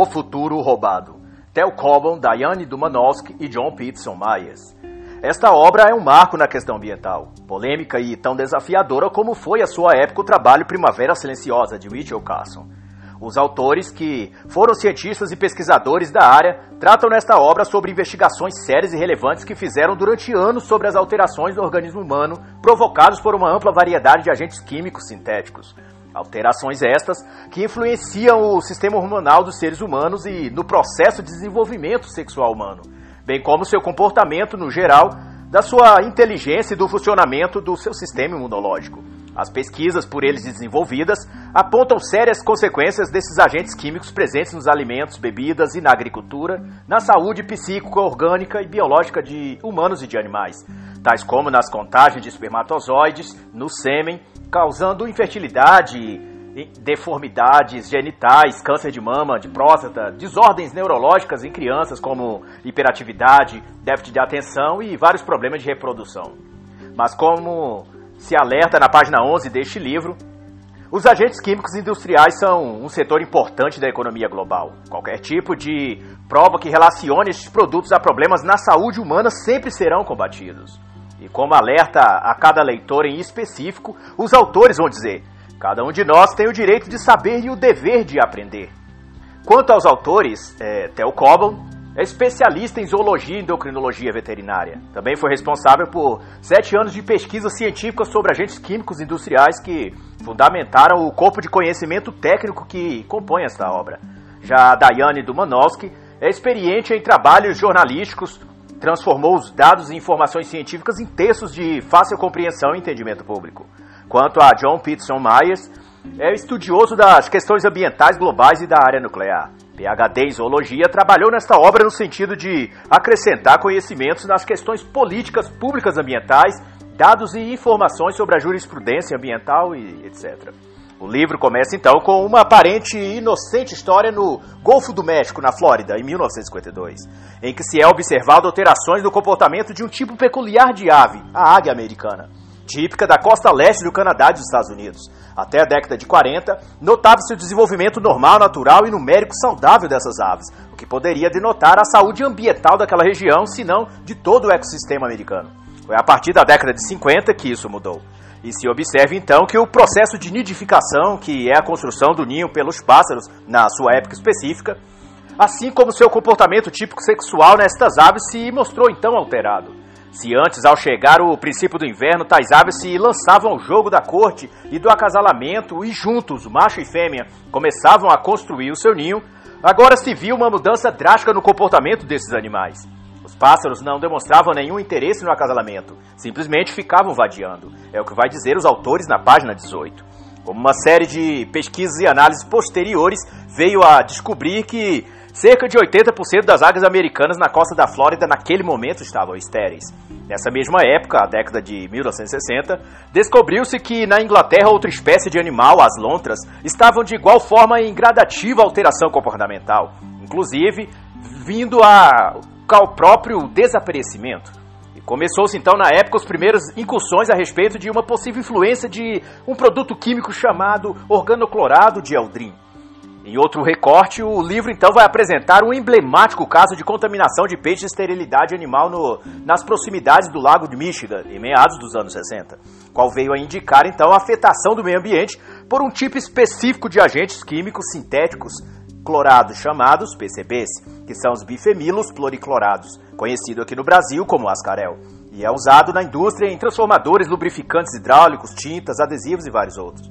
O Futuro Roubado. Tel Cobham, Diane Dumanowski e John Peterson Myers. Esta obra é um marco na questão ambiental, polêmica e tão desafiadora como foi a sua época o trabalho Primavera Silenciosa de Mitchell Carson. Os autores, que foram cientistas e pesquisadores da área, tratam nesta obra sobre investigações sérias e relevantes que fizeram durante anos sobre as alterações do organismo humano provocadas por uma ampla variedade de agentes químicos sintéticos. Alterações estas que influenciam o sistema hormonal dos seres humanos e no processo de desenvolvimento sexual humano, bem como seu comportamento no geral, da sua inteligência e do funcionamento do seu sistema imunológico. As pesquisas por eles desenvolvidas apontam sérias consequências desses agentes químicos presentes nos alimentos, bebidas e na agricultura, na saúde psíquica, orgânica e biológica de humanos e de animais, tais como nas contagens de espermatozoides, no sêmen, causando infertilidade, deformidades genitais, câncer de mama, de próstata, desordens neurológicas em crianças como hiperatividade, déficit de atenção e vários problemas de reprodução. Mas como se alerta na página 11 deste livro, os agentes químicos industriais são um setor importante da economia global. Qualquer tipo de prova que relacione estes produtos a problemas na saúde humana sempre serão combatidos. E como alerta a cada leitor em específico, os autores vão dizer: cada um de nós tem o direito de saber e o dever de aprender. Quanto aos autores, é, Theo Cobham é especialista em zoologia e endocrinologia veterinária. Também foi responsável por sete anos de pesquisa científica sobre agentes químicos industriais que fundamentaram o corpo de conhecimento técnico que compõe esta obra. Já Daiane Dumanowski é experiente em trabalhos jornalísticos, transformou os dados e informações científicas em textos de fácil compreensão e entendimento público. Quanto a John Peterson Myers, é estudioso das questões ambientais globais e da área nuclear. PhD em Zoologia, trabalhou nesta obra no sentido de acrescentar conhecimentos nas questões políticas públicas ambientais, dados e informações sobre a jurisprudência ambiental e etc. O livro começa então com uma aparente e inocente história no Golfo do México, na Flórida, em 1952, em que se é observado alterações no comportamento de um tipo peculiar de ave, a águia americana típica da costa leste do Canadá e dos Estados Unidos. Até a década de 40, notava-se o desenvolvimento normal, natural e numérico saudável dessas aves, o que poderia denotar a saúde ambiental daquela região, se não de todo o ecossistema americano. Foi a partir da década de 50 que isso mudou. E se observe então que o processo de nidificação, que é a construção do ninho pelos pássaros na sua época específica, assim como seu comportamento típico sexual nestas aves se mostrou então alterado. Se antes, ao chegar o princípio do inverno, tais aves se lançavam ao jogo da corte e do acasalamento e juntos, macho e fêmea, começavam a construir o seu ninho, agora se viu uma mudança drástica no comportamento desses animais. Os pássaros não demonstravam nenhum interesse no acasalamento, simplesmente ficavam vadiando. É o que vai dizer os autores na página 18. Como uma série de pesquisas e análises posteriores veio a descobrir que Cerca de 80% das águias americanas na costa da Flórida naquele momento estavam estéreis. Nessa mesma época, a década de 1960, descobriu-se que na Inglaterra outra espécie de animal, as lontras, estavam de igual forma em gradativa alteração comportamental, inclusive vindo ao próprio desaparecimento. Começou-se então na época as primeiras incursões a respeito de uma possível influência de um produto químico chamado organoclorado de Eldrin. Em outro recorte, o livro então vai apresentar um emblemático caso de contaminação de peixe e esterilidade animal no, nas proximidades do lago de Michigan, em meados dos anos 60, qual veio a indicar então a afetação do meio ambiente por um tipo específico de agentes químicos sintéticos clorados chamados PCBs, que são os bifenilos pluriclorados, conhecido aqui no Brasil como ascarel, e é usado na indústria em transformadores, lubrificantes hidráulicos, tintas, adesivos e vários outros.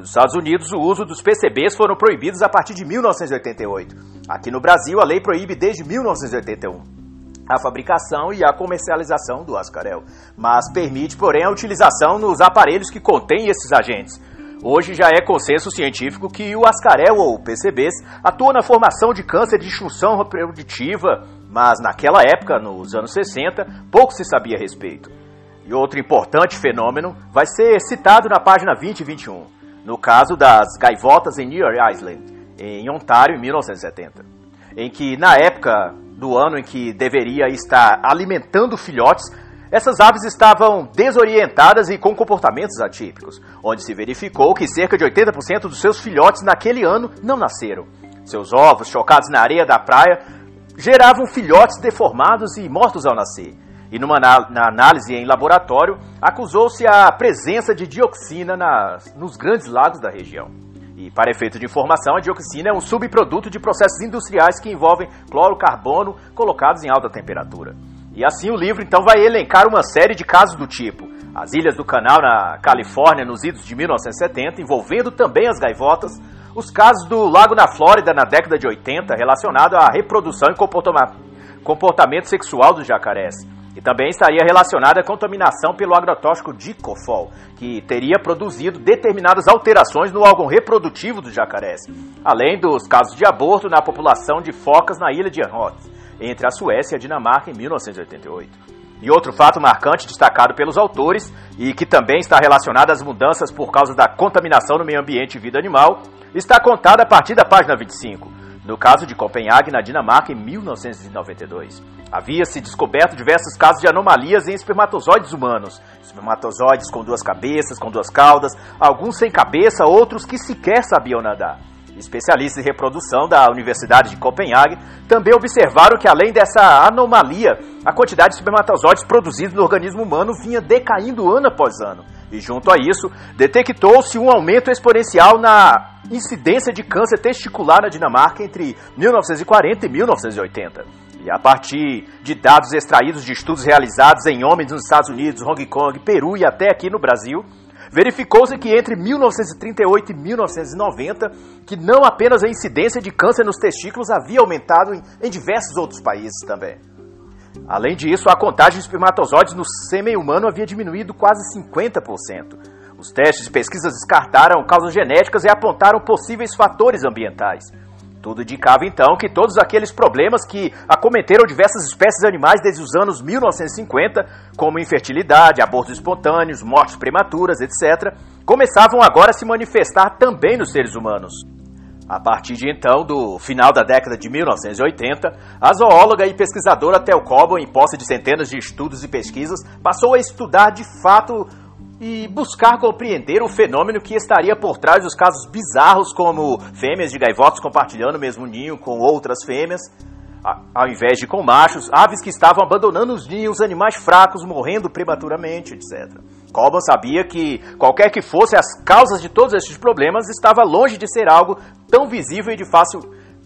Nos Estados Unidos, o uso dos PCBs foram proibidos a partir de 1988. Aqui no Brasil, a lei proíbe desde 1981 a fabricação e a comercialização do ascarel, mas permite, porém, a utilização nos aparelhos que contêm esses agentes. Hoje já é consenso científico que o ascarel ou PCBs atua na formação de câncer de disfunção reprodutiva, mas naquela época, nos anos 60, pouco se sabia a respeito. E outro importante fenômeno vai ser citado na página 20 e 21 no caso das gaivotas em New Island, em Ontário, em 1970, em que na época do ano em que deveria estar alimentando filhotes, essas aves estavam desorientadas e com comportamentos atípicos, onde se verificou que cerca de 80% dos seus filhotes naquele ano não nasceram. Seus ovos, chocados na areia da praia, geravam filhotes deformados e mortos ao nascer. E numa na análise em laboratório, acusou-se a presença de dioxina nas, nos grandes lagos da região. E para efeito de informação, a dioxina é um subproduto de processos industriais que envolvem cloro-carbono colocados em alta temperatura. E assim o livro então vai elencar uma série de casos do tipo: as ilhas do Canal na Califórnia nos idos de 1970, envolvendo também as gaivotas, os casos do Lago na Flórida na década de 80, relacionado à reprodução e comportamento sexual dos jacarés. E também estaria relacionada à contaminação pelo agrotóxico dicofol, que teria produzido determinadas alterações no órgão reprodutivo dos jacarés, além dos casos de aborto na população de focas na ilha de Anholt, entre a Suécia e a Dinamarca em 1988. E outro fato marcante destacado pelos autores e que também está relacionado às mudanças por causa da contaminação no meio ambiente e vida animal, está contado a partir da página 25. No caso de Copenhague, na Dinamarca, em 1992, havia-se descoberto diversos casos de anomalias em espermatozoides humanos. Espermatozoides com duas cabeças, com duas caudas, alguns sem cabeça, outros que sequer sabiam nadar. Especialistas em reprodução da Universidade de Copenhague também observaram que, além dessa anomalia, a quantidade de espermatozoides produzidos no organismo humano vinha decaindo ano após ano. E, junto a isso, detectou-se um aumento exponencial na incidência de câncer testicular na Dinamarca entre 1940 e 1980. E a partir de dados extraídos de estudos realizados em homens nos Estados Unidos, Hong Kong, Peru e até aqui no Brasil, verificou-se que entre 1938 e 1990, que não apenas a incidência de câncer nos testículos havia aumentado em, em diversos outros países também. Além disso, a contagem de espermatozoides no sêmen humano havia diminuído quase 50%. Os testes de pesquisas descartaram causas genéticas e apontaram possíveis fatores ambientais. Tudo indicava então que todos aqueles problemas que acometeram diversas espécies animais desde os anos 1950, como infertilidade, abortos espontâneos, mortes prematuras, etc., começavam agora a se manifestar também nos seres humanos. A partir de então, do final da década de 1980, a zoóloga e pesquisadora Tel Cobo, em posse de centenas de estudos e pesquisas, passou a estudar de fato e buscar compreender o fenômeno que estaria por trás dos casos bizarros, como fêmeas de gaivotas compartilhando o mesmo ninho com outras fêmeas, ao invés de com machos, aves que estavam abandonando os ninhos, animais fracos morrendo prematuramente, etc. Coban sabia que, qualquer que fosse as causas de todos esses problemas, estava longe de ser algo tão visível e de fácil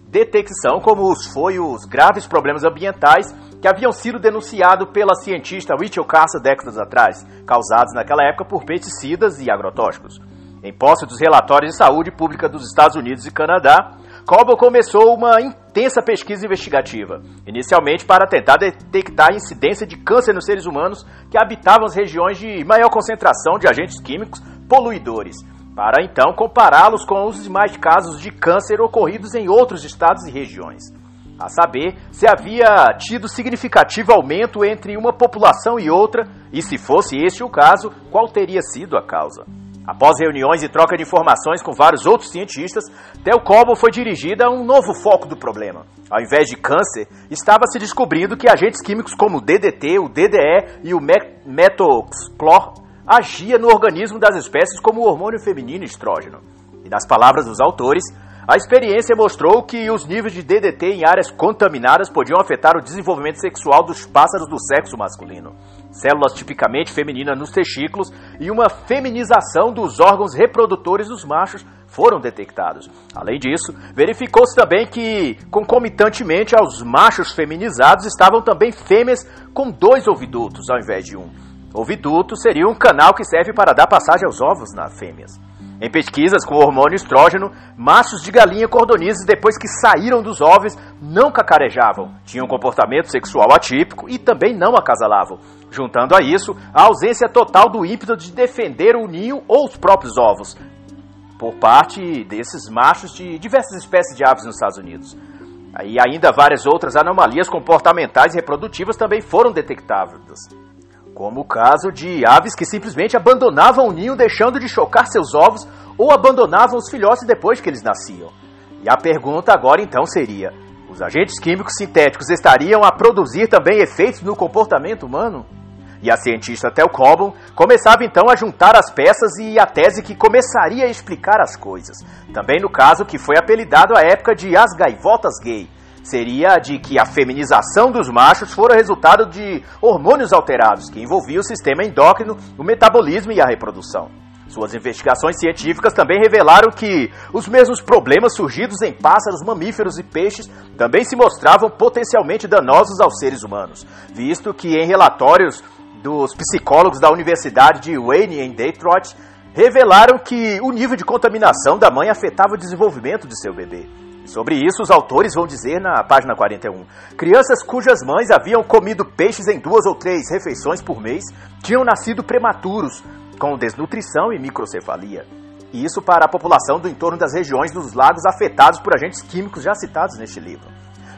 detecção como os foi os graves problemas ambientais que haviam sido denunciados pela cientista Rachel Carson décadas atrás, causados naquela época por pesticidas e agrotóxicos. Em posse dos relatórios de saúde pública dos Estados Unidos e Canadá, Coble começou uma intensa pesquisa investigativa, inicialmente para tentar detectar a incidência de câncer nos seres humanos que habitavam as regiões de maior concentração de agentes químicos poluidores, para então compará-los com os demais casos de câncer ocorridos em outros estados e regiões a saber se havia tido significativo aumento entre uma população e outra e, se fosse este o caso, qual teria sido a causa. Após reuniões e troca de informações com vários outros cientistas, Del Cobo foi dirigida a um novo foco do problema. Ao invés de câncer, estava se descobrindo que agentes químicos como o DDT, o DDE e o metoxclor agia no organismo das espécies como o hormônio feminino estrógeno. E nas palavras dos autores, a experiência mostrou que os níveis de DDT em áreas contaminadas podiam afetar o desenvolvimento sexual dos pássaros do sexo masculino, células tipicamente femininas nos testículos e uma feminização dos órgãos reprodutores dos machos foram detectados. Além disso, verificou-se também que, concomitantemente aos machos feminizados, estavam também fêmeas com dois ovidutos ao invés de um. Oviduto seria um canal que serve para dar passagem aos ovos nas fêmeas. Em pesquisas com hormônio estrógeno, machos de galinha cordonizes, depois que saíram dos ovos, não cacarejavam, tinham comportamento sexual atípico e também não acasalavam. Juntando a isso, a ausência total do ímpeto de defender o ninho ou os próprios ovos, por parte desses machos de diversas espécies de aves nos Estados Unidos. E ainda várias outras anomalias comportamentais e reprodutivas também foram detectadas como o caso de aves que simplesmente abandonavam o ninho deixando de chocar seus ovos ou abandonavam os filhotes depois que eles nasciam. E a pergunta agora então seria: os agentes químicos sintéticos estariam a produzir também efeitos no comportamento humano? E a cientista Tel Cobham começava então a juntar as peças e a tese que começaria a explicar as coisas. Também no caso que foi apelidado à época de As Gaivotas Gay. Seria de que a feminização dos machos fora resultado de hormônios alterados que envolviam o sistema endócrino, o metabolismo e a reprodução. Suas investigações científicas também revelaram que os mesmos problemas surgidos em pássaros, mamíferos e peixes também se mostravam potencialmente danosos aos seres humanos, visto que em relatórios dos psicólogos da Universidade de Wayne, em Detroit, revelaram que o nível de contaminação da mãe afetava o desenvolvimento de seu bebê. Sobre isso, os autores vão dizer na página 41: crianças cujas mães haviam comido peixes em duas ou três refeições por mês tinham nascido prematuros, com desnutrição e microcefalia. E isso para a população do entorno das regiões dos lagos afetados por agentes químicos já citados neste livro.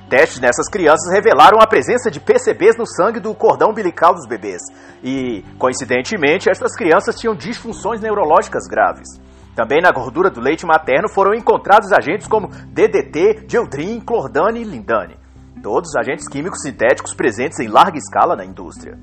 Testes nessas crianças revelaram a presença de PCBs no sangue do cordão umbilical dos bebês. E, coincidentemente, estas crianças tinham disfunções neurológicas graves. Também na gordura do leite materno foram encontrados agentes como DDT, Geldrin, Clordane e Lindane. Todos agentes químicos sintéticos presentes em larga escala na indústria.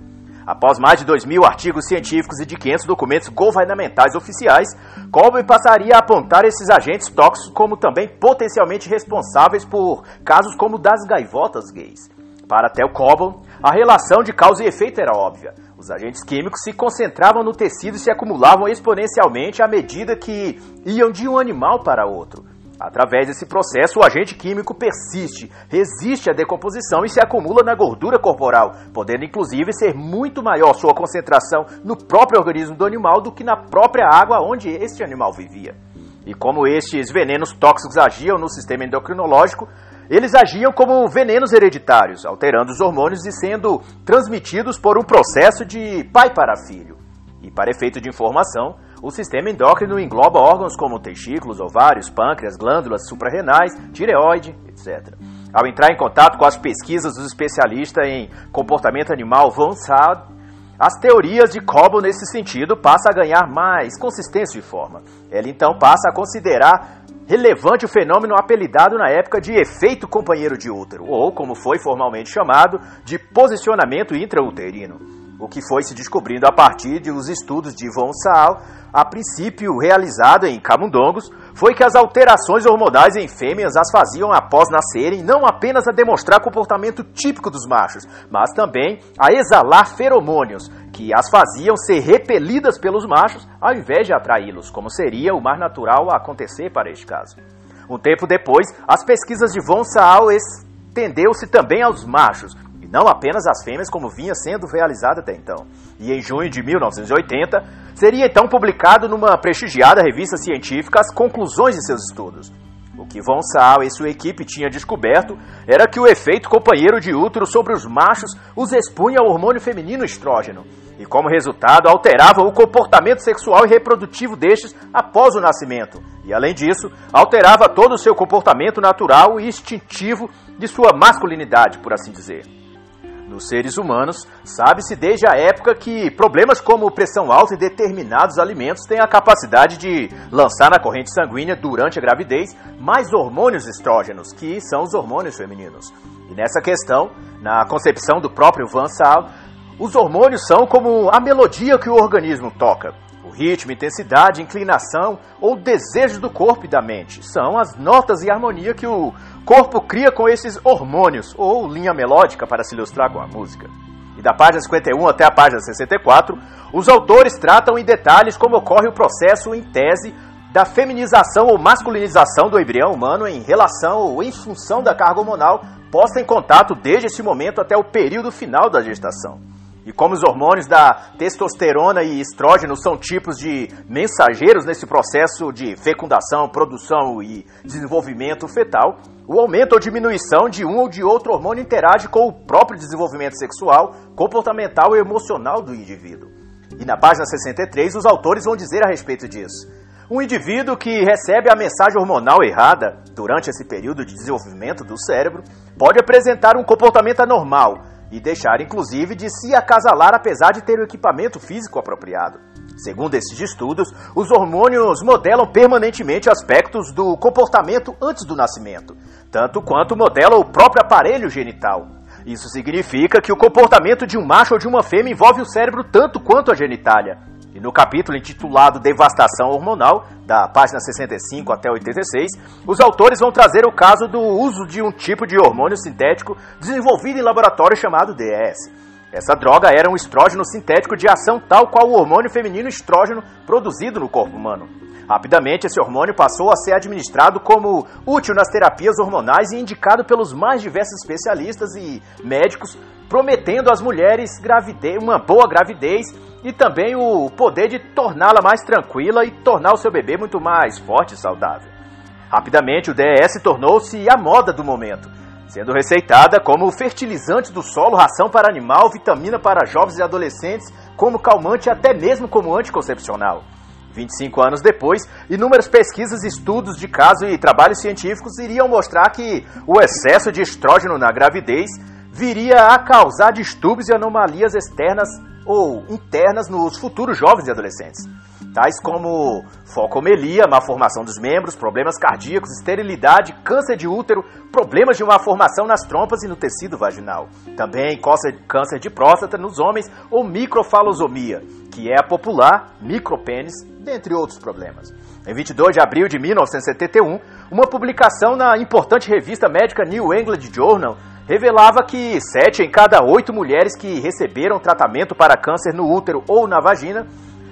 Após mais de 2 mil artigos científicos e de 500 documentos governamentais oficiais, Colby passaria a apontar esses agentes tóxicos como também potencialmente responsáveis por casos como das gaivotas gays. Para Tel Cobham, a relação de causa e efeito era óbvia. Os agentes químicos se concentravam no tecido e se acumulavam exponencialmente à medida que iam de um animal para outro. Através desse processo, o agente químico persiste, resiste à decomposição e se acumula na gordura corporal, podendo inclusive ser muito maior sua concentração no próprio organismo do animal do que na própria água onde este animal vivia. E como estes venenos tóxicos agiam no sistema endocrinológico, eles agiam como venenos hereditários, alterando os hormônios e sendo transmitidos por um processo de pai para filho. E para efeito de informação, o sistema endócrino engloba órgãos como testículos, ovários, pâncreas, glândulas suprarrenais, tireoide, etc. Ao entrar em contato com as pesquisas dos especialistas em comportamento animal Von as teorias de Cobo nesse sentido passam a ganhar mais consistência e forma. Ele então passa a considerar relevante o fenômeno apelidado na época de efeito companheiro de útero, ou como foi formalmente chamado, de posicionamento intrauterino o que foi se descobrindo a partir dos estudos de Von Saal, a princípio realizado em camundongos, foi que as alterações hormonais em fêmeas as faziam após nascerem não apenas a demonstrar comportamento típico dos machos, mas também a exalar feromônios, que as faziam ser repelidas pelos machos ao invés de atraí-los, como seria o mais natural acontecer para este caso. Um tempo depois, as pesquisas de Von Saal estendeu-se também aos machos, não apenas as fêmeas, como vinha sendo realizado até então. E em junho de 1980, seria então publicado numa prestigiada revista científica as conclusões de seus estudos. O que Von Saal e sua equipe tinham descoberto era que o efeito companheiro de útero sobre os machos os expunha ao hormônio feminino estrógeno, e como resultado alterava o comportamento sexual e reprodutivo destes após o nascimento, e além disso, alterava todo o seu comportamento natural e instintivo de sua masculinidade, por assim dizer. Nos seres humanos, sabe-se desde a época que problemas como pressão alta e determinados alimentos têm a capacidade de lançar na corrente sanguínea durante a gravidez mais hormônios estrógenos, que são os hormônios femininos. E nessa questão, na concepção do próprio Van Saal, os hormônios são como a melodia que o organismo toca. O ritmo, intensidade, inclinação ou desejo do corpo e da mente são as notas e harmonia que o corpo cria com esses hormônios, ou linha melódica para se ilustrar com a música. E da página 51 até a página 64, os autores tratam em detalhes como ocorre o processo em tese da feminização ou masculinização do embrião humano em relação ou em função da carga hormonal posta em contato desde esse momento até o período final da gestação. E como os hormônios da testosterona e estrógeno são tipos de mensageiros nesse processo de fecundação, produção e desenvolvimento fetal, o aumento ou diminuição de um ou de outro hormônio interage com o próprio desenvolvimento sexual, comportamental e emocional do indivíduo. E na página 63, os autores vão dizer a respeito disso. Um indivíduo que recebe a mensagem hormonal errada durante esse período de desenvolvimento do cérebro pode apresentar um comportamento anormal e deixar inclusive de se acasalar apesar de ter o equipamento físico apropriado. Segundo esses estudos, os hormônios modelam permanentemente aspectos do comportamento antes do nascimento, tanto quanto modelam o próprio aparelho genital. Isso significa que o comportamento de um macho ou de uma fêmea envolve o cérebro tanto quanto a genitália. E no capítulo intitulado Devastação Hormonal, da página 65 até 86, os autores vão trazer o caso do uso de um tipo de hormônio sintético desenvolvido em laboratório chamado DES. Essa droga era um estrógeno sintético de ação tal qual o hormônio feminino estrógeno produzido no corpo humano. Rapidamente, esse hormônio passou a ser administrado como útil nas terapias hormonais e indicado pelos mais diversos especialistas e médicos, prometendo às mulheres gravidez, uma boa gravidez e também o poder de torná-la mais tranquila e tornar o seu bebê muito mais forte e saudável. Rapidamente, o DES tornou-se a moda do momento, sendo receitada como fertilizante do solo, ração para animal, vitamina para jovens e adolescentes, como calmante e até mesmo como anticoncepcional. 25 anos depois, inúmeras pesquisas, estudos de caso e trabalhos científicos iriam mostrar que o excesso de estrógeno na gravidez viria a causar distúrbios e anomalias externas ou internas nos futuros jovens e adolescentes, tais como focomelia, má formação dos membros, problemas cardíacos, esterilidade, câncer de útero, problemas de má formação nas trompas e no tecido vaginal. Também câncer de próstata nos homens ou microfalosomia, que é a popular micropênis, dentre outros problemas. Em 22 de abril de 1971, uma publicação na importante revista médica New England Journal revelava que sete em cada oito mulheres que receberam tratamento para câncer no útero ou na vagina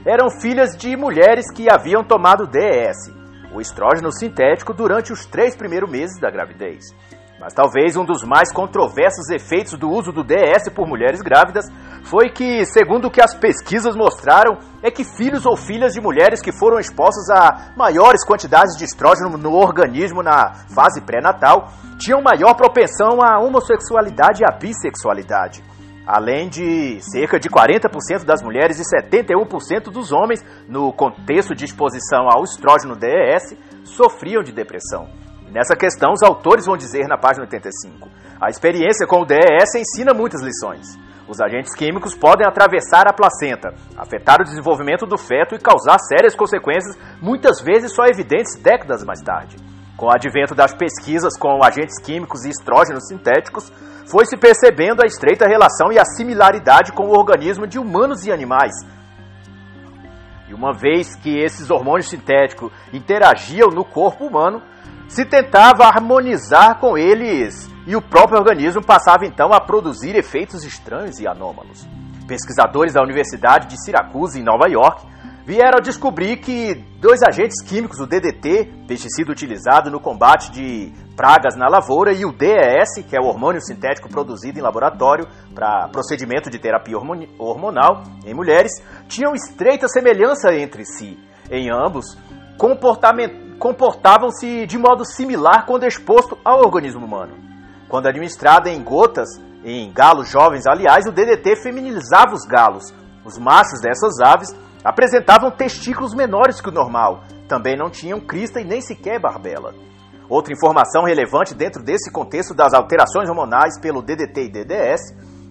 eram filhas de mulheres que haviam tomado DES, o estrógeno sintético, durante os três primeiros meses da gravidez. Mas talvez um dos mais controversos efeitos do uso do DES por mulheres grávidas foi que, segundo o que as pesquisas mostraram, é que filhos ou filhas de mulheres que foram expostos a maiores quantidades de estrógeno no organismo na fase pré-natal tinham maior propensão à homossexualidade e à bissexualidade. Além de cerca de 40% das mulheres e 71% dos homens, no contexto de exposição ao estrógeno DES, sofriam de depressão. Nessa questão, os autores vão dizer na página 85: a experiência com o DES ensina muitas lições. Os agentes químicos podem atravessar a placenta, afetar o desenvolvimento do feto e causar sérias consequências, muitas vezes só evidentes décadas mais tarde. Com o advento das pesquisas com agentes químicos e estrógenos sintéticos, foi se percebendo a estreita relação e a similaridade com o organismo de humanos e animais, e uma vez que esses hormônios sintéticos interagiam no corpo humano, se tentava harmonizar com eles e o próprio organismo passava então a produzir efeitos estranhos e anômalos. Pesquisadores da Universidade de Syracuse, em Nova York, vieram descobrir que dois agentes químicos, o DDT, pesticida utilizado no combate de pragas na lavoura, e o DES, que é o hormônio sintético produzido em laboratório para procedimento de terapia hormonal em mulheres, tinham estreita semelhança entre si. Em ambos, comportavam-se de modo similar quando exposto ao organismo humano. Quando administrado em gotas, em galos jovens, aliás, o DDT feminilizava os galos. Os machos dessas aves apresentavam testículos menores que o normal, também não tinham crista e nem sequer barbela. Outra informação relevante dentro desse contexto das alterações hormonais pelo DDT e DDS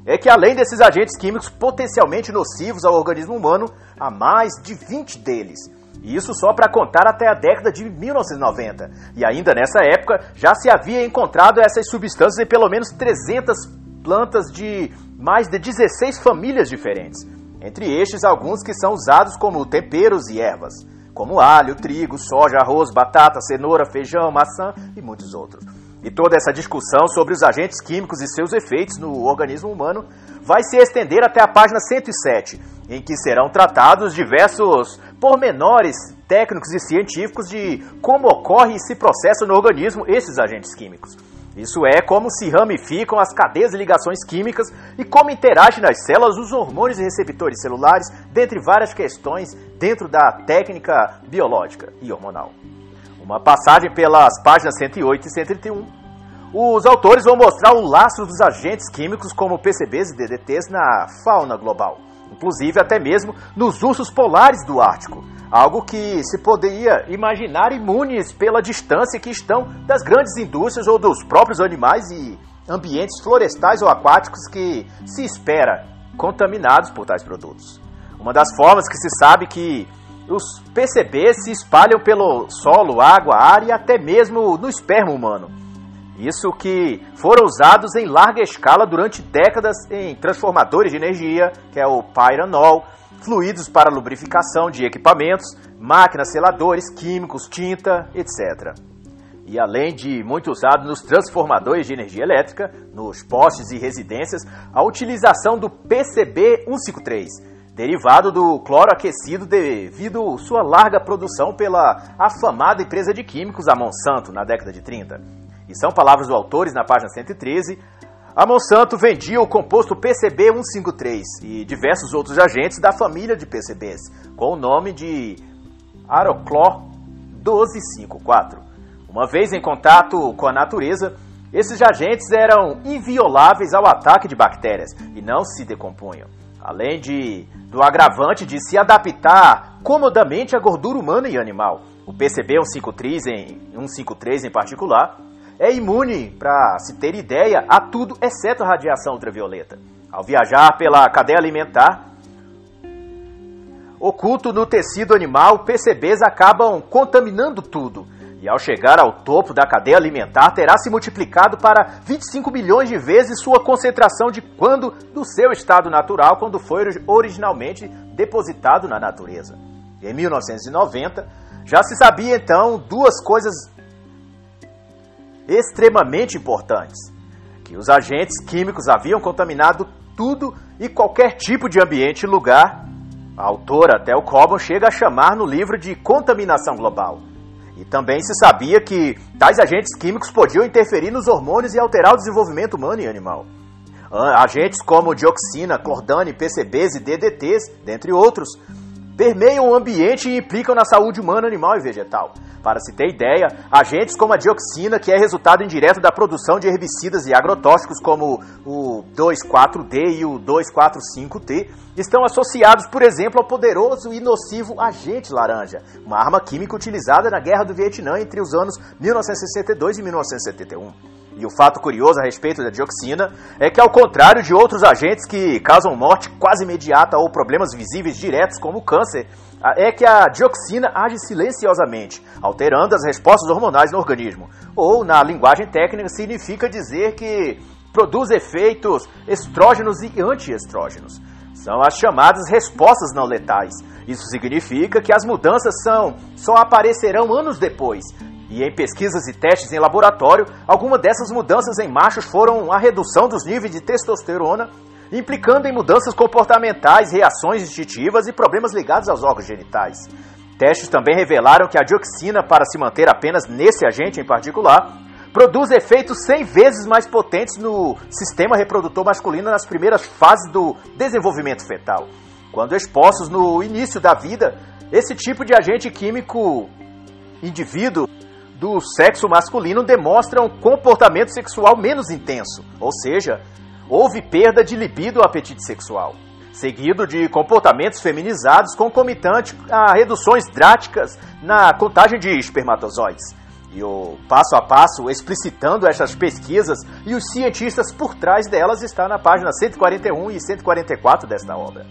é que, além desses agentes químicos potencialmente nocivos ao organismo humano, há mais de 20 deles isso só para contar até a década de 1990. E ainda nessa época já se havia encontrado essas substâncias em pelo menos 300 plantas de mais de 16 famílias diferentes. Entre estes, alguns que são usados como temperos e ervas, como alho, trigo, soja, arroz, batata, cenoura, feijão, maçã e muitos outros. E toda essa discussão sobre os agentes químicos e seus efeitos no organismo humano vai se estender até a página 107, em que serão tratados diversos pormenores técnicos e científicos de como ocorre e se processa no organismo esses agentes químicos. Isso é como se ramificam as cadeias de ligações químicas e como interagem nas células os hormônios e receptores celulares, dentre várias questões dentro da técnica biológica e hormonal. Uma passagem pelas páginas 108 e 131. Os autores vão mostrar o lastro dos agentes químicos como PCBs e DDTs na fauna global inclusive até mesmo nos ursos polares do Ártico, algo que se poderia imaginar imunes pela distância que estão das grandes indústrias ou dos próprios animais e ambientes florestais ou aquáticos que se espera contaminados por tais produtos. Uma das formas que se sabe que os PCBs se espalham pelo solo, água, ar e até mesmo no esperma humano. Isso que foram usados em larga escala durante décadas em transformadores de energia, que é o pyranol, fluidos para lubrificação de equipamentos, máquinas, seladores, químicos, tinta, etc. E além de muito usado nos transformadores de energia elétrica, nos postes e residências, a utilização do PCB 153, derivado do cloro aquecido devido sua larga produção pela afamada empresa de químicos a Monsanto na década de 30. E são palavras do autores na página 113. A Monsanto vendia o composto PCB 153 e diversos outros agentes da família de PCBs, com o nome de Aroclor 1254. Uma vez em contato com a natureza, esses agentes eram invioláveis ao ataque de bactérias e não se decompunham. Além de, do agravante de se adaptar comodamente à gordura humana e animal. O PCB 153 em, 153 em particular é imune, para se ter ideia, a tudo exceto a radiação ultravioleta. Ao viajar pela cadeia alimentar, oculto no tecido animal, PCBs acabam contaminando tudo e ao chegar ao topo da cadeia alimentar terá se multiplicado para 25 milhões de vezes sua concentração de quando do seu estado natural quando foi originalmente depositado na natureza. Em 1990, já se sabia então duas coisas extremamente importantes: que os agentes químicos haviam contaminado tudo e qualquer tipo de ambiente e lugar. A autora Tel Cobham chega a chamar no livro de contaminação global. E também se sabia que tais agentes químicos podiam interferir nos hormônios e alterar o desenvolvimento humano e animal. Agentes como dioxina, clordane, PCBs e DDTs, dentre outros, permeiam o ambiente e implicam na saúde humana, animal e vegetal. Para se ter ideia, agentes como a dioxina, que é resultado indireto da produção de herbicidas e agrotóxicos como o 2,4-D e o 2,4,5-T, estão associados, por exemplo, ao poderoso e nocivo agente laranja, uma arma química utilizada na Guerra do Vietnã entre os anos 1962 e 1971. E o fato curioso a respeito da dioxina é que, ao contrário de outros agentes que causam morte quase imediata ou problemas visíveis diretos como o câncer, é que a dioxina age silenciosamente, alterando as respostas hormonais no organismo. Ou, na linguagem técnica, significa dizer que produz efeitos estrógenos e antiestrógenos. São as chamadas respostas não letais. Isso significa que as mudanças são só aparecerão anos depois. E em pesquisas e testes em laboratório, algumas dessas mudanças em machos foram a redução dos níveis de testosterona implicando em mudanças comportamentais, reações instintivas e problemas ligados aos órgãos genitais. Testes também revelaram que a dioxina, para se manter apenas nesse agente em particular, produz efeitos 100 vezes mais potentes no sistema reprodutor masculino nas primeiras fases do desenvolvimento fetal. Quando expostos no início da vida, esse tipo de agente químico indivíduo do sexo masculino demonstra um comportamento sexual menos intenso, ou seja, houve perda de libido ou apetite sexual, seguido de comportamentos feminizados concomitante a reduções drásticas na contagem de espermatozoides. E o passo a passo explicitando essas pesquisas e os cientistas por trás delas está na página 141 e 144 desta obra.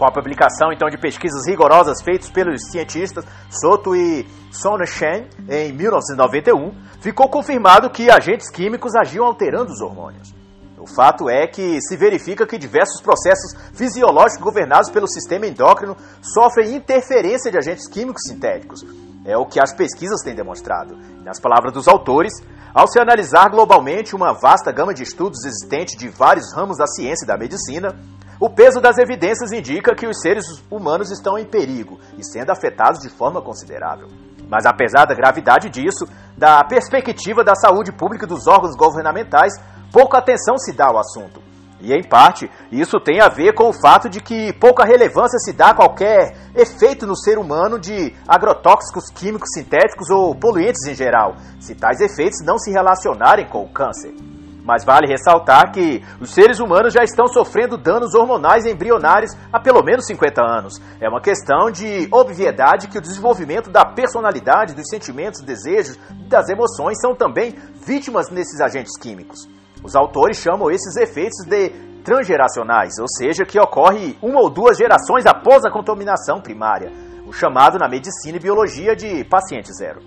Com a publicação então de pesquisas rigorosas feitas pelos cientistas Soto e Sona Shen em 1991, ficou confirmado que agentes químicos agiam alterando os hormônios. O fato é que se verifica que diversos processos fisiológicos governados pelo sistema endócrino sofrem interferência de agentes químicos sintéticos. É o que as pesquisas têm demonstrado. Nas palavras dos autores, ao se analisar globalmente uma vasta gama de estudos existentes de vários ramos da ciência e da medicina, o peso das evidências indica que os seres humanos estão em perigo e sendo afetados de forma considerável. Mas apesar da gravidade disso, da perspectiva da saúde pública dos órgãos governamentais, pouca atenção se dá ao assunto. E em parte, isso tem a ver com o fato de que pouca relevância se dá a qualquer efeito no ser humano de agrotóxicos químicos sintéticos ou poluentes em geral, se tais efeitos não se relacionarem com o câncer. Mas vale ressaltar que os seres humanos já estão sofrendo danos hormonais embrionários há pelo menos 50 anos. É uma questão de obviedade que o desenvolvimento da personalidade, dos sentimentos, desejos e das emoções são também vítimas nesses agentes químicos. Os autores chamam esses efeitos de transgeracionais, ou seja, que ocorre uma ou duas gerações após a contaminação primária, o chamado na medicina e biologia de paciente zero.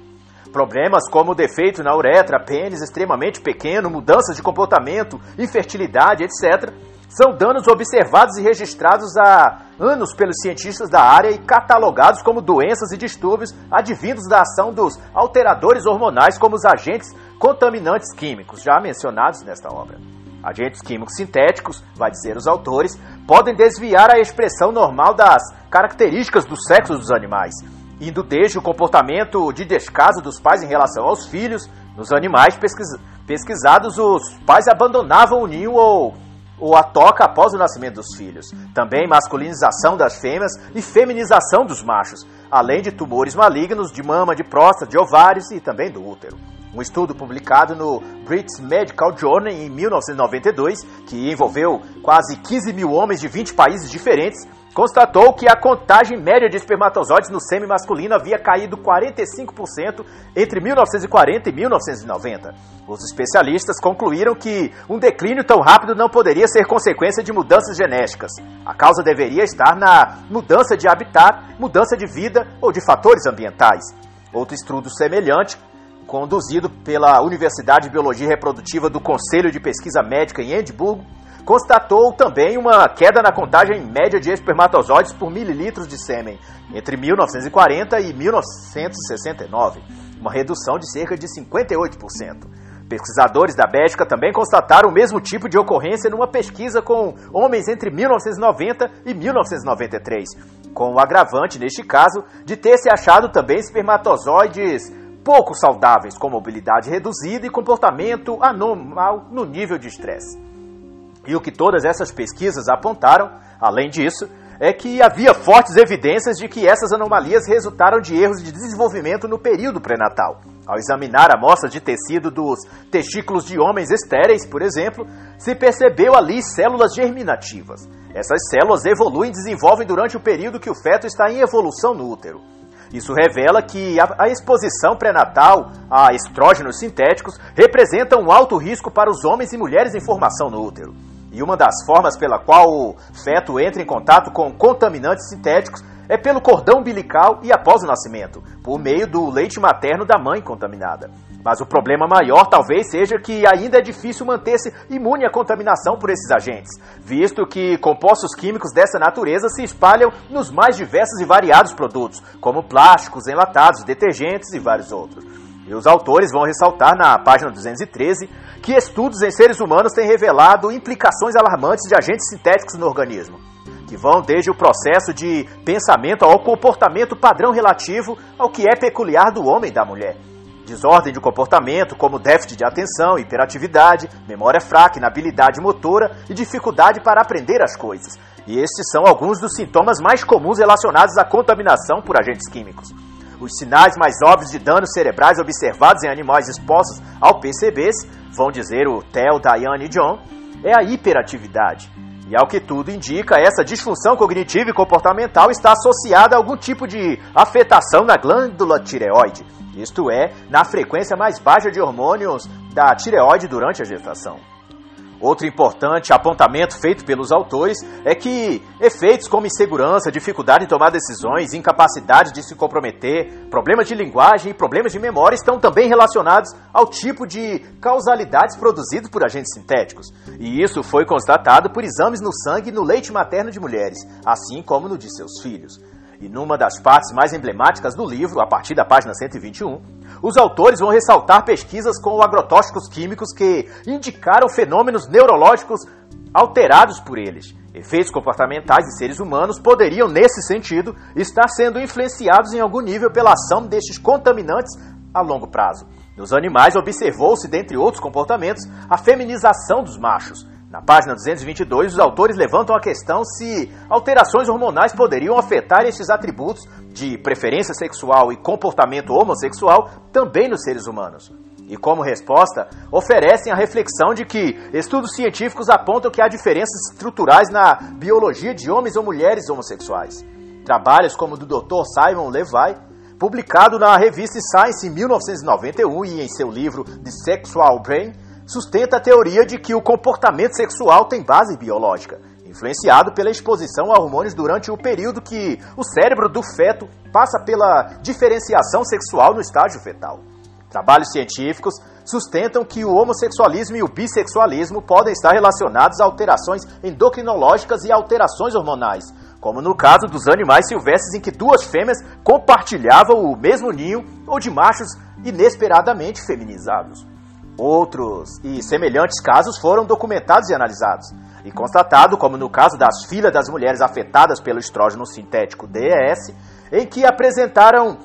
Problemas como defeito na uretra, pênis extremamente pequeno, mudanças de comportamento, infertilidade, etc., são danos observados e registrados há anos pelos cientistas da área e catalogados como doenças e distúrbios advindos da ação dos alteradores hormonais como os agentes contaminantes químicos, já mencionados nesta obra. Agentes químicos sintéticos, vai dizer os autores, podem desviar a expressão normal das características do sexo dos animais, indo desde o comportamento de descaso dos pais em relação aos filhos. Nos animais pesquisados, os pais abandonavam o ninho ou ou a toca após o nascimento dos filhos. Também masculinização das fêmeas e feminização dos machos, além de tumores malignos de mama, de próstata, de ovários e também do útero. Um estudo publicado no British Medical Journal em 1992, que envolveu quase 15 mil homens de 20 países diferentes, constatou que a contagem média de espermatozoides no sêmen masculino havia caído 45% entre 1940 e 1990. Os especialistas concluíram que um declínio tão rápido não poderia ser consequência de mudanças genéticas. A causa deveria estar na mudança de habitat, mudança de vida ou de fatores ambientais. Outro estudo semelhante conduzido pela Universidade de Biologia Reprodutiva do Conselho de Pesquisa Médica em Edimburgo, constatou também uma queda na contagem média de espermatozoides por mililitros de sêmen entre 1940 e 1969, uma redução de cerca de 58%. Pesquisadores da Bélgica também constataram o mesmo tipo de ocorrência numa pesquisa com homens entre 1990 e 1993, com o agravante, neste caso, de ter se achado também espermatozoides pouco saudáveis, com mobilidade reduzida e comportamento anormal no nível de estresse. E o que todas essas pesquisas apontaram, além disso, é que havia fortes evidências de que essas anomalias resultaram de erros de desenvolvimento no período pré-natal. Ao examinar amostras de tecido dos testículos de homens estéreis, por exemplo, se percebeu ali células germinativas. Essas células evoluem e desenvolvem durante o período que o feto está em evolução no útero. Isso revela que a, exposição pré-natal a estrógenos sintéticos representa um alto risco para os homens e mulheres em formação no útero. E uma das formas pela qual o feto entra em contato com contaminantes sintéticos é pelo cordão umbilical e após o nascimento, por meio do leite materno da mãe contaminada. Mas o problema maior talvez seja que ainda é difícil manter-se imune à contaminação por esses agentes, visto que compostos químicos dessa natureza se espalham nos mais diversos e variados produtos, como plásticos, enlatados, detergentes e vários outros. E os autores vão ressaltar na página 213 que estudos em seres humanos têm revelado implicações alarmantes de agentes sintéticos no organismo, que vão desde o processo de pensamento ao comportamento padrão relativo ao que é peculiar do homem e da mulher Desordem de comportamento, como déficit de atenção, hiperatividade, memória fraca, inabilidade motora e dificuldade para aprender as coisas. E estes são alguns dos sintomas mais comuns relacionados à contaminação por agentes químicos. Os sinais mais óbvios de danos cerebrais observados em animais expostos ao PCBs, vão dizer o Theo, Diane e John, é a hiperatividade. E ao que tudo indica, essa disfunção cognitiva e comportamental está associada a algum tipo de afetação na glândula tireoide, isto é, na frequência mais baixa de hormônios da tireoide durante a gestação. Outro importante apontamento feito pelos autores é que efeitos como insegurança, dificuldade em tomar decisões, incapacidade de se comprometer, problemas de linguagem e problemas de memória estão também relacionados ao tipo de causalidades produzidos por agentes sintéticos. E isso foi constatado por exames no sangue e no leite materno de mulheres, assim como no de seus filhos. E numa das partes mais emblemáticas do livro, a partir da página 121, os autores vão ressaltar pesquisas com agrotóxicos químicos que indicaram fenômenos neurológicos alterados por eles. Efeitos comportamentais de seres humanos poderiam, nesse sentido, estar sendo influenciados em algum nível pela ação destes contaminantes a longo prazo. Nos animais, observou-se, dentre outros comportamentos, a feminização dos machos, na página 222, os autores levantam a questão se alterações hormonais poderiam afetar esses atributos de preferência sexual e comportamento homossexual também nos seres humanos. E como resposta, oferecem a reflexão de que estudos científicos apontam que há diferenças estruturais na biologia de homens ou mulheres homossexuais. Trabalhos como o do Dr. Simon Levy, publicado na revista Science em 1991 e em seu livro The Sexual Brain, sustenta a teoria de que o comportamento sexual tem base biológica, influenciado pela exposição a hormônios durante o período que o cérebro do feto passa pela diferenciação sexual no estágio fetal. Trabalhos científicos sustentam que o homossexualismo e o bissexualismo podem estar relacionados a alterações endocrinológicas e alterações hormonais, como no caso dos animais silvestres em que duas fêmeas compartilhavam o mesmo ninho ou de machos inesperadamente feminizados. Outros e semelhantes casos foram documentados e analisados, e constatado, como no caso das filhas das mulheres afetadas pelo estrógeno sintético DES, em que apresentaram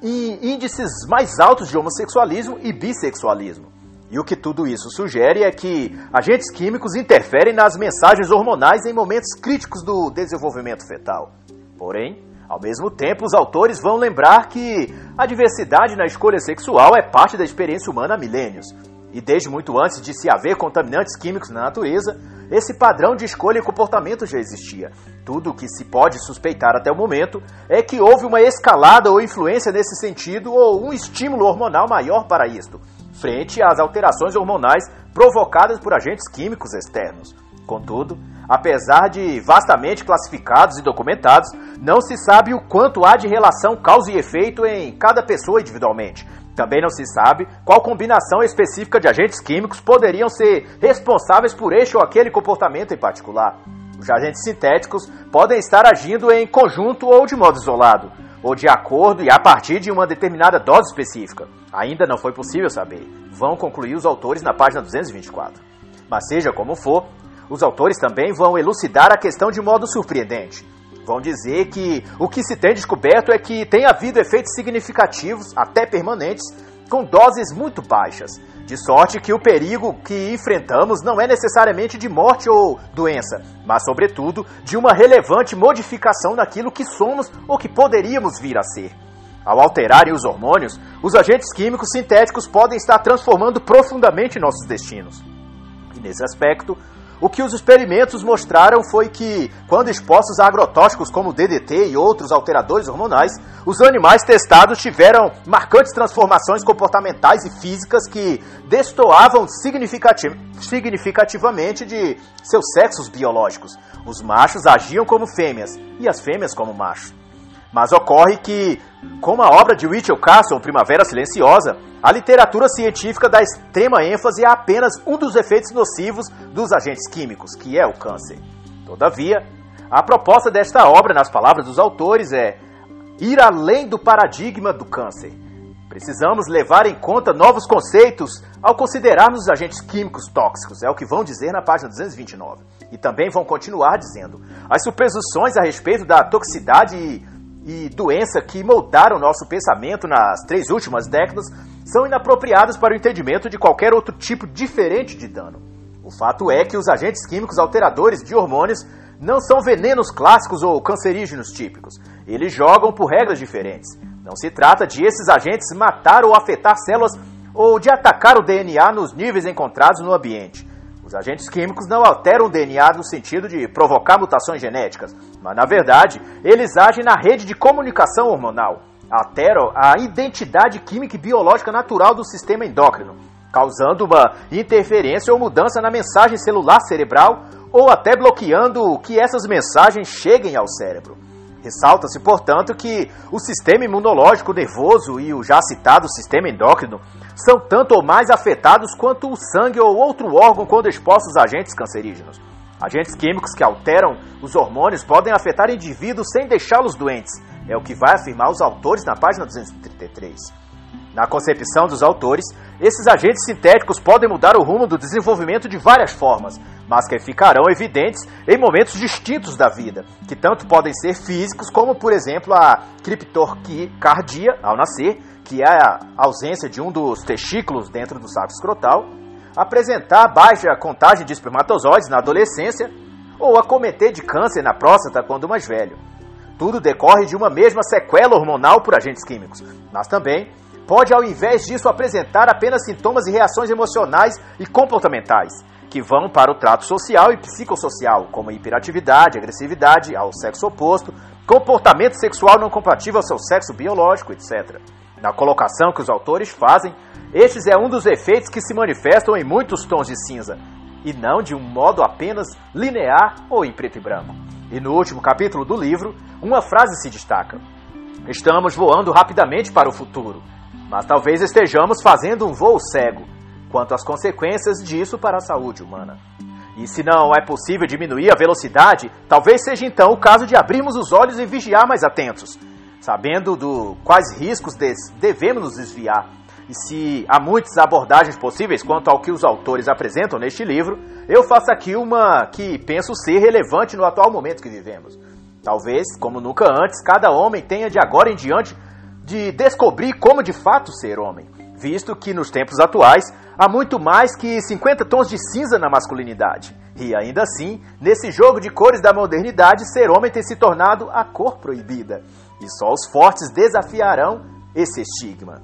índices mais altos de homossexualismo e bissexualismo. E o que tudo isso sugere é que agentes químicos interferem nas mensagens hormonais em momentos críticos do desenvolvimento fetal. Porém, ao mesmo tempo, os autores vão lembrar que a diversidade na escolha sexual é parte da experiência humana há milênios. E desde muito antes de se haver contaminantes químicos na natureza, esse padrão de escolha e comportamento já existia. Tudo o que se pode suspeitar até o momento é que houve uma escalada ou influência nesse sentido ou um estímulo hormonal maior para isto, frente às alterações hormonais provocadas por agentes químicos externos. Contudo, apesar de vastamente classificados e documentados, não se sabe o quanto há de relação causa e efeito em cada pessoa individualmente, também não se sabe qual combinação específica de agentes químicos poderiam ser responsáveis por este ou aquele comportamento em particular. Os agentes sintéticos podem estar agindo em conjunto ou de modo isolado, ou de acordo e a partir de uma determinada dose específica. Ainda não foi possível saber. Vão concluir os autores na página 224. Mas seja como for, os autores também vão elucidar a questão de modo surpreendente. Vão dizer que o que se tem descoberto é que tem havido efeitos significativos, até permanentes, com doses muito baixas, de sorte que o perigo que enfrentamos não é necessariamente de morte ou doença, mas, sobretudo, de uma relevante modificação naquilo que somos ou que poderíamos vir a ser. Ao alterarem os hormônios, os agentes químicos sintéticos podem estar transformando profundamente nossos destinos. E nesse aspecto, o que os experimentos mostraram foi que, quando expostos a agrotóxicos como DDT e outros alteradores hormonais, os animais testados tiveram marcantes transformações comportamentais e físicas que destoavam significativ significativamente de seus sexos biológicos. Os machos agiam como fêmeas e as fêmeas como machos. Mas ocorre que, como a obra de Rachel Carson, Primavera Silenciosa, a literatura científica dá extrema ênfase a apenas um dos efeitos nocivos dos agentes químicos, que é o câncer. Todavia, a proposta desta obra, nas palavras dos autores, é ir além do paradigma do câncer. Precisamos levar em conta novos conceitos ao considerarmos os agentes químicos tóxicos, é o que vão dizer na página 229. E também vão continuar dizendo: as suposições a respeito da toxicidade e e doença que moldaram nosso pensamento nas três últimas décadas são inapropriadas para o entendimento de qualquer outro tipo diferente de dano. O fato é que os agentes químicos alteradores de hormônios não são venenos clássicos ou cancerígenos típicos. Eles jogam por regras diferentes. Não se trata de esses agentes matar ou afetar células ou de atacar o DNA nos níveis encontrados no ambiente. Os agentes químicos não alteram o DNA no sentido de provocar mutações genéticas, mas na verdade eles agem na rede de comunicação hormonal. Alteram a identidade química e biológica natural do sistema endócrino, causando uma interferência ou mudança na mensagem celular cerebral ou até bloqueando que essas mensagens cheguem ao cérebro. Ressalta-se, portanto, que o sistema imunológico nervoso e o já citado sistema endócrino são tanto ou mais afetados quanto o sangue ou outro órgão quando expostos a agentes cancerígenos. Agentes químicos que alteram os hormônios podem afetar indivíduos sem deixá-los doentes, é o que vai afirmar os autores na página 233. Na concepção dos autores, esses agentes sintéticos podem mudar o rumo do desenvolvimento de várias formas, mas que ficarão evidentes em momentos distintos da vida, que tanto podem ser físicos como, por exemplo, a criptorquicardia ao nascer, que é a ausência de um dos testículos dentro do saco escrotal, apresentar baixa contagem de espermatozoides na adolescência ou acometer de câncer na próstata quando mais velho. Tudo decorre de uma mesma sequela hormonal por agentes químicos, mas também pode, ao invés disso, apresentar apenas sintomas e reações emocionais e comportamentais, que vão para o trato social e psicossocial, como hiperatividade, agressividade ao sexo oposto, comportamento sexual não compatível ao seu sexo biológico, etc. Na colocação que os autores fazem, estes é um dos efeitos que se manifestam em muitos tons de cinza, e não de um modo apenas linear ou em preto e branco. E no último capítulo do livro, uma frase se destaca: Estamos voando rapidamente para o futuro, Mas talvez estejamos fazendo um voo cego quanto às consequências disso para a saúde humana. E se não é possível diminuir a velocidade, talvez seja então o caso de abrirmos os olhos e vigiar mais atentos, sabendo do quais riscos devemos nos desviar. E se há muitas abordagens possíveis quanto ao que os autores apresentam neste livro, eu faço aqui uma que penso ser relevante no atual momento que vivemos. Talvez, como nunca antes, cada homem tenha de agora em diante de descobrir como de fato ser homem, visto que nos tempos atuais há muito mais que 50 tons de cinza na masculinidade. E ainda assim, nesse jogo de cores da modernidade, ser homem tem se tornado a cor proibida. E só os fortes desafiarão esse estigma.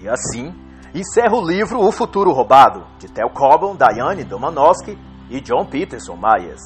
E assim, encerra o livro O Futuro Roubado, de Tel Cobham, Diane Domanowski e John Peterson Myers.